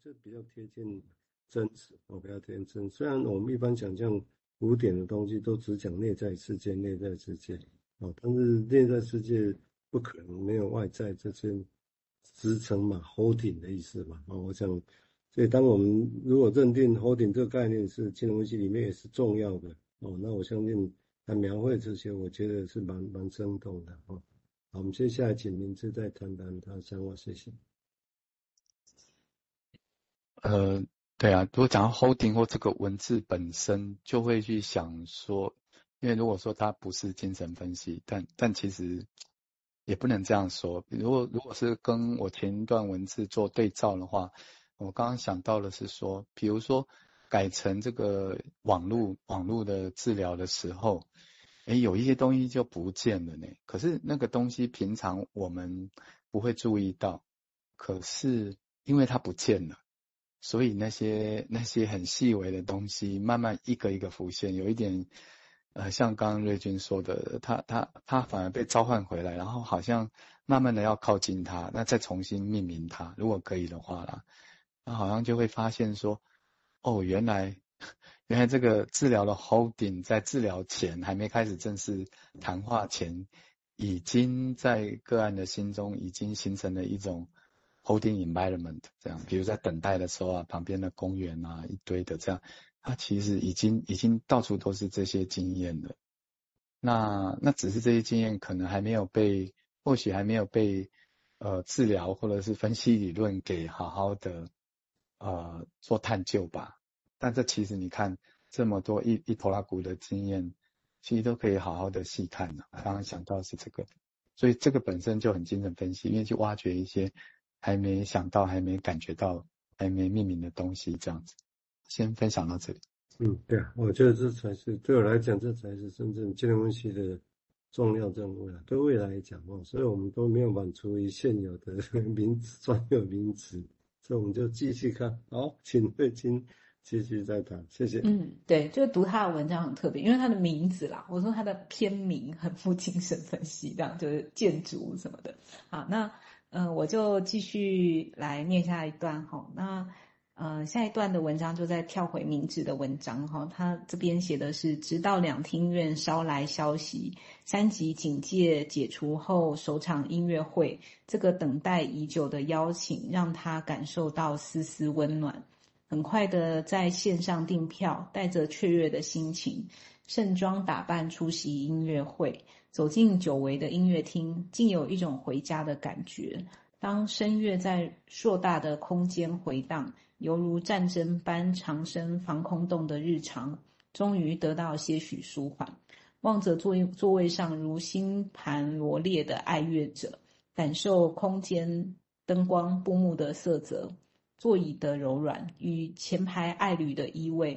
这比较贴近真实，我比较贴近真。虽然我们一般讲这样古典的东西都只讲内在世界，内在世界哦，但是内在世界不可能没有外在这些支撑嘛，holding 的意思嘛啊，我想，所以当我们如果认定 holding 这个概念是金融分析里面也是重要的哦，那我相信他描绘这些，我觉得是蛮蛮生动的哦。好，我们接下来请明志再谈谈他的想法，谢谢。呃，对啊，如果讲到 holding 或这个文字本身，就会去想说，因为如果说它不是精神分析，但但其实也不能这样说。如果如果是跟我前一段文字做对照的话，我刚刚想到的是说，比如说改成这个网络网络的治疗的时候，诶，有一些东西就不见了呢。可是那个东西平常我们不会注意到，可是因为它不见了。所以那些那些很细微的东西，慢慢一个一个浮现，有一点，呃，像刚刚瑞君说的，他他他反而被召唤回来，然后好像慢慢的要靠近他，那再重新命名他，如果可以的话啦，那好像就会发现说，哦，原来原来这个治疗的 holding 在治疗前还没开始正式谈话前，已经在个案的心中已经形成了一种。Holding environment 这样，比如在等待的时候啊，旁边的公园啊，一堆的这样，它其实已经已经到处都是这些经验了。那那只是这些经验可能还没有被，或许还没有被呃治疗或者是分析理论给好好的呃做探究吧。但这其实你看这么多一一头拉库的经验，其实都可以好好的细看的。刚刚想到是这个，所以这个本身就很精神分析，因为去挖掘一些。还没想到，还没感觉到，还没命名的东西，这样子，先分享到这里。嗯，对啊，我觉得这才是对我来讲，这才是真正金融分析的重要任务了。对未来来讲哦，所以我们都没有满足于现有的 名词、专有名词，所以我们就继续看。好，请慧金继续再谈，谢谢。嗯，对，就读他的文章很特别，因为他的名字啦，我说他的篇名很富精神分析，这样就是建筑什么的。好，那。嗯，我就继续来念下一段哈。那呃，下一段的文章就在跳回明治的文章哈。他这边写的是，直到两厅院捎来消息，三级警戒解除后首场音乐会，这个等待已久的邀请让他感受到丝丝温暖。很快的在线上订票，带着雀跃的心情，盛装打扮出席音乐会。走进久违的音乐厅，竟有一种回家的感觉。当声乐在硕大的空间回荡，犹如战争般长声防空洞的日常，终于得到些许舒缓。望着座座位上如星盘罗列的爱乐者，感受空间灯光布幕的色泽，座椅的柔软与前排爱侣的依偎。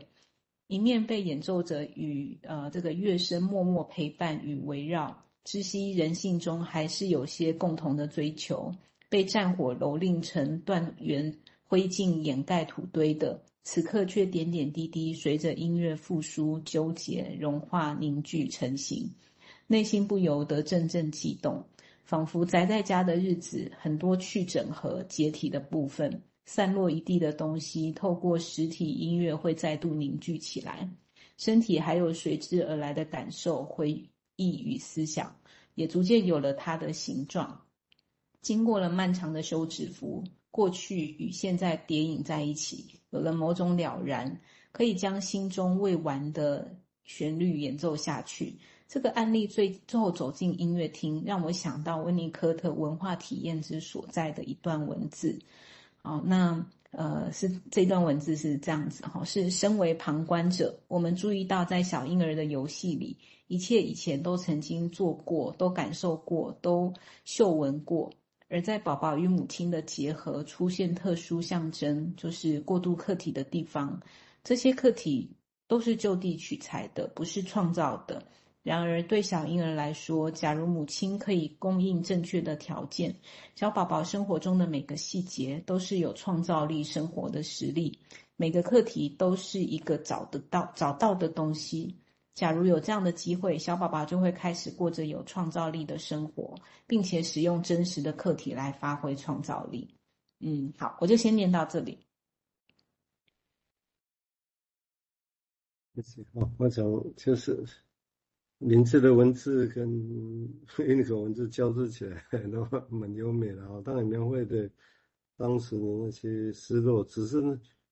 一面被演奏者与呃这个乐声默默陪伴与围绕，知悉人性中还是有些共同的追求，被战火蹂躏成断垣灰烬掩盖土堆的，此刻却点点滴滴随着音乐复苏纠结融化凝聚成型，内心不由得阵阵悸动，仿佛宅在家的日子很多去整合解体的部分。散落一地的东西，透过实体音乐会再度凝聚起来，身体还有随之而来的感受、回忆与思想，也逐渐有了它的形状。经过了漫长的休止符，过去与现在叠影在一起，有了某种了然，可以将心中未完的旋律演奏下去。这个案例最最后走进音乐厅，让我想到温尼科特文化体验之所在的一段文字。哦，那呃是这段文字是这样子哈，是身为旁观者，我们注意到在小婴儿的游戏里，一切以前都曾经做过，都感受过，都嗅闻过，而在宝宝与母亲的结合出现特殊象征，就是过渡客体的地方，这些客体都是就地取材的，不是创造的。然而对小婴儿来说假如母亲可以供应正确的条件小宝宝生活中的每个细节都是有创造力生活的实例每个课题都是一个找得到找到的东西。假如有这样的机会小宝宝就会开始过着有创造力的生活并且使用真实的课题来发挥创造力。嗯好我就先念到这里。我就就是名字的文字跟 印刻文字交织起来的话，蛮优美的啊。当然描绘的当时的那些失落，只是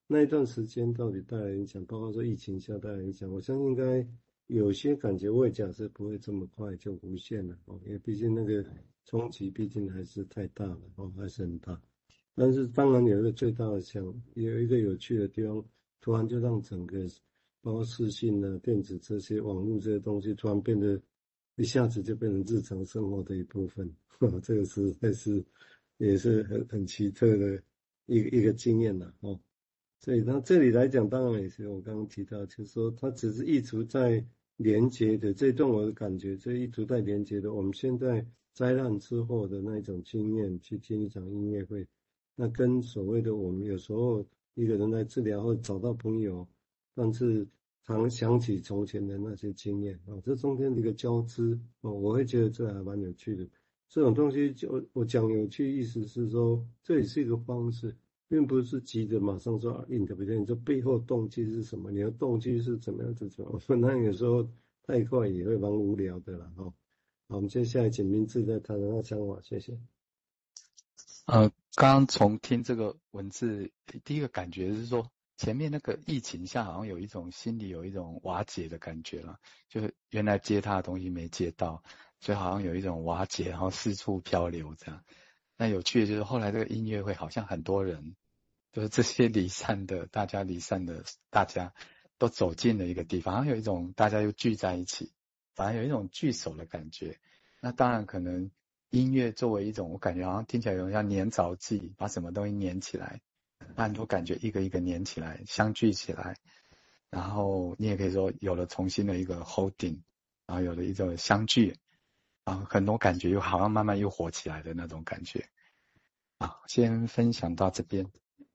那一段时间到底带来影响，包括说疫情下带来影响，我相信应该有些感觉，我也假设不会这么快就无限了哦，因为毕竟那个冲击毕竟还是太大了哦，还是很大。但是当然有一个最大的像有一个有趣的地方，突然就让整个包括视讯啊、电子这些网络这些东西，突然变得一下子就变成日常生活的一部分。这个实在是也是很很奇特的一个一个经验呐哦。所以它这里来讲，当然也是我刚刚提到，就是说它只是一直在连接的这段，我的感觉这一直在连接的。我们现在灾难之后的那一种经验，去听一场音乐会。那跟所谓的我们有时候一个人来治疗或找到朋友，但是常想起从前的那些经验啊，这中间的一个交织哦，我会觉得这还蛮有趣的。这种东西就我讲有趣，意思是说这也是一个方式，并不是急着马上说啊，interpret，你这背后动机是什么？你的动机是怎么样子？怎么？那有时候太快也会蛮无聊的了哈。好，我们接下来请明志再谈谈他想法，谢谢。呃，刚刚从听这个文字，第一个感觉是说，前面那个疫情下好像有一种心里有一种瓦解的感觉了，就是原来接他的东西没接到，所以好像有一种瓦解，然后四处漂流这样。那有趣的就是后来这个音乐会，好像很多人，就是这些离散的，大家离散的，大家都走进了一个地方，好像有一种大家又聚在一起，反而有一种聚首的感觉。那当然可能。音乐作为一种，我感觉好像听起来有点像粘着剂，把什么东西粘起来，很多感觉一个一个粘起来，相聚起来，然后你也可以说有了重新的一个 holding，然后有了一种相聚，啊，很多感觉又好像慢慢又活起来的那种感觉。啊，先分享到这边。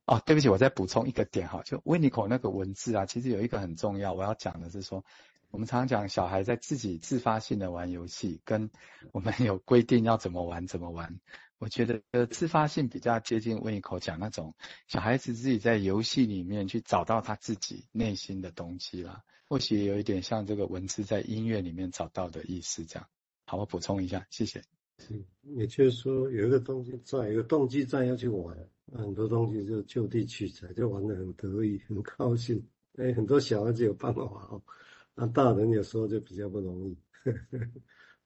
哦，对不起，我再补充一个点哈，就 Winiko 那个文字啊，其实有一个很重要，我要讲的是说。我们常常讲小孩在自己自发性的玩游戏，跟我们有规定要怎么玩怎么玩。我觉得呃自发性比较接近 Winiko 讲那种小孩子自己在游戏里面去找到他自己内心的东西啦，或许有一点像这个文字在音乐里面找到的意思这样。好，我补充一下，谢谢。是，也就是说有一个东西在，有个动机在要去玩，很多东西就就地取材，就玩得很得意，很高兴。哎，很多小孩子有办法哦。那大人有时候就比较不容易。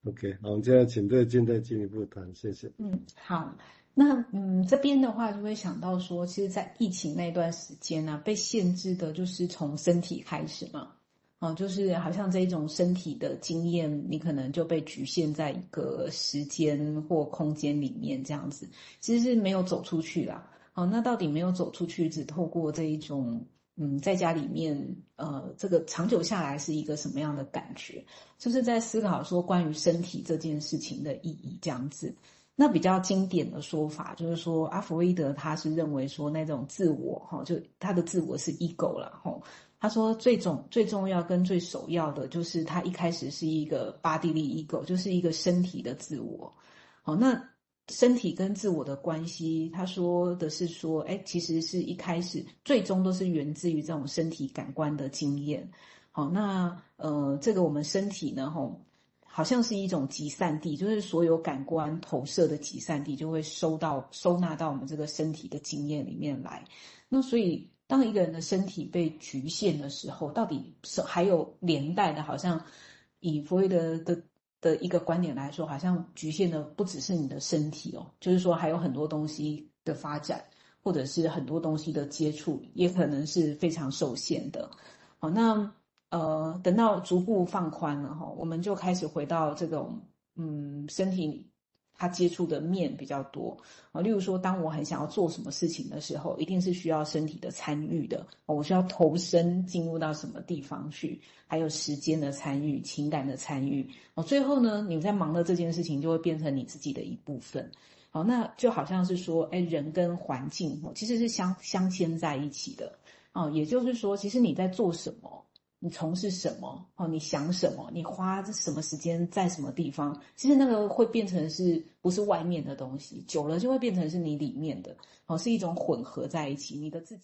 OK，好，我们现在请乐君再进一步谈，谢谢。嗯，好，那嗯这边的话就会想到说，其实，在疫情那段时间呢、啊，被限制的就是从身体开始嘛，哦、就是好像这一种身体的经验，你可能就被局限在一个时间或空间里面这样子，其实是没有走出去啦。哦、那到底没有走出去，只透过这一种。嗯，在家里面，呃，这个长久下来是一个什么样的感觉？就是在思考说关于身体这件事情的意义这样子。那比较经典的说法就是说，阿弗洛伊德他是认为说那种自我哈，就他的自我是 ego 了哈。他说最重最重要跟最首要的就是他一开始是一个 bodily ego，就是一个身体的自我。好，那。身体跟自我的关系，他说的是说，哎，其实是一开始，最终都是源自于这种身体感官的经验。好，那呃，这个我们身体呢，吼，好像是一种集散地，就是所有感官投射的集散地，就会收到收纳到我们这个身体的经验里面来。那所以，当一个人的身体被局限的时候，到底是还有连带的，好像以弗洛伊德的。的一个观点来说，好像局限的不只是你的身体哦，就是说还有很多东西的发展，或者是很多东西的接触，也可能是非常受限的。好，那呃，等到逐步放宽了哈，我们就开始回到这种嗯身体里。他接触的面比较多啊，例如说，当我很想要做什么事情的时候，一定是需要身体的参与的，我需要投身进入到什么地方去，还有时间的参与、情感的参与哦。最后呢，你在忙的这件事情就会变成你自己的一部分。好，那就好像是说，哎，人跟环境其实是相相牵在一起的哦。也就是说，其实你在做什么？你从事什么？哦，你想什么？你花什么时间在什么地方？其实那个会变成是不是外面的东西？久了就会变成是你里面的，哦，是一种混合在一起，你的自己。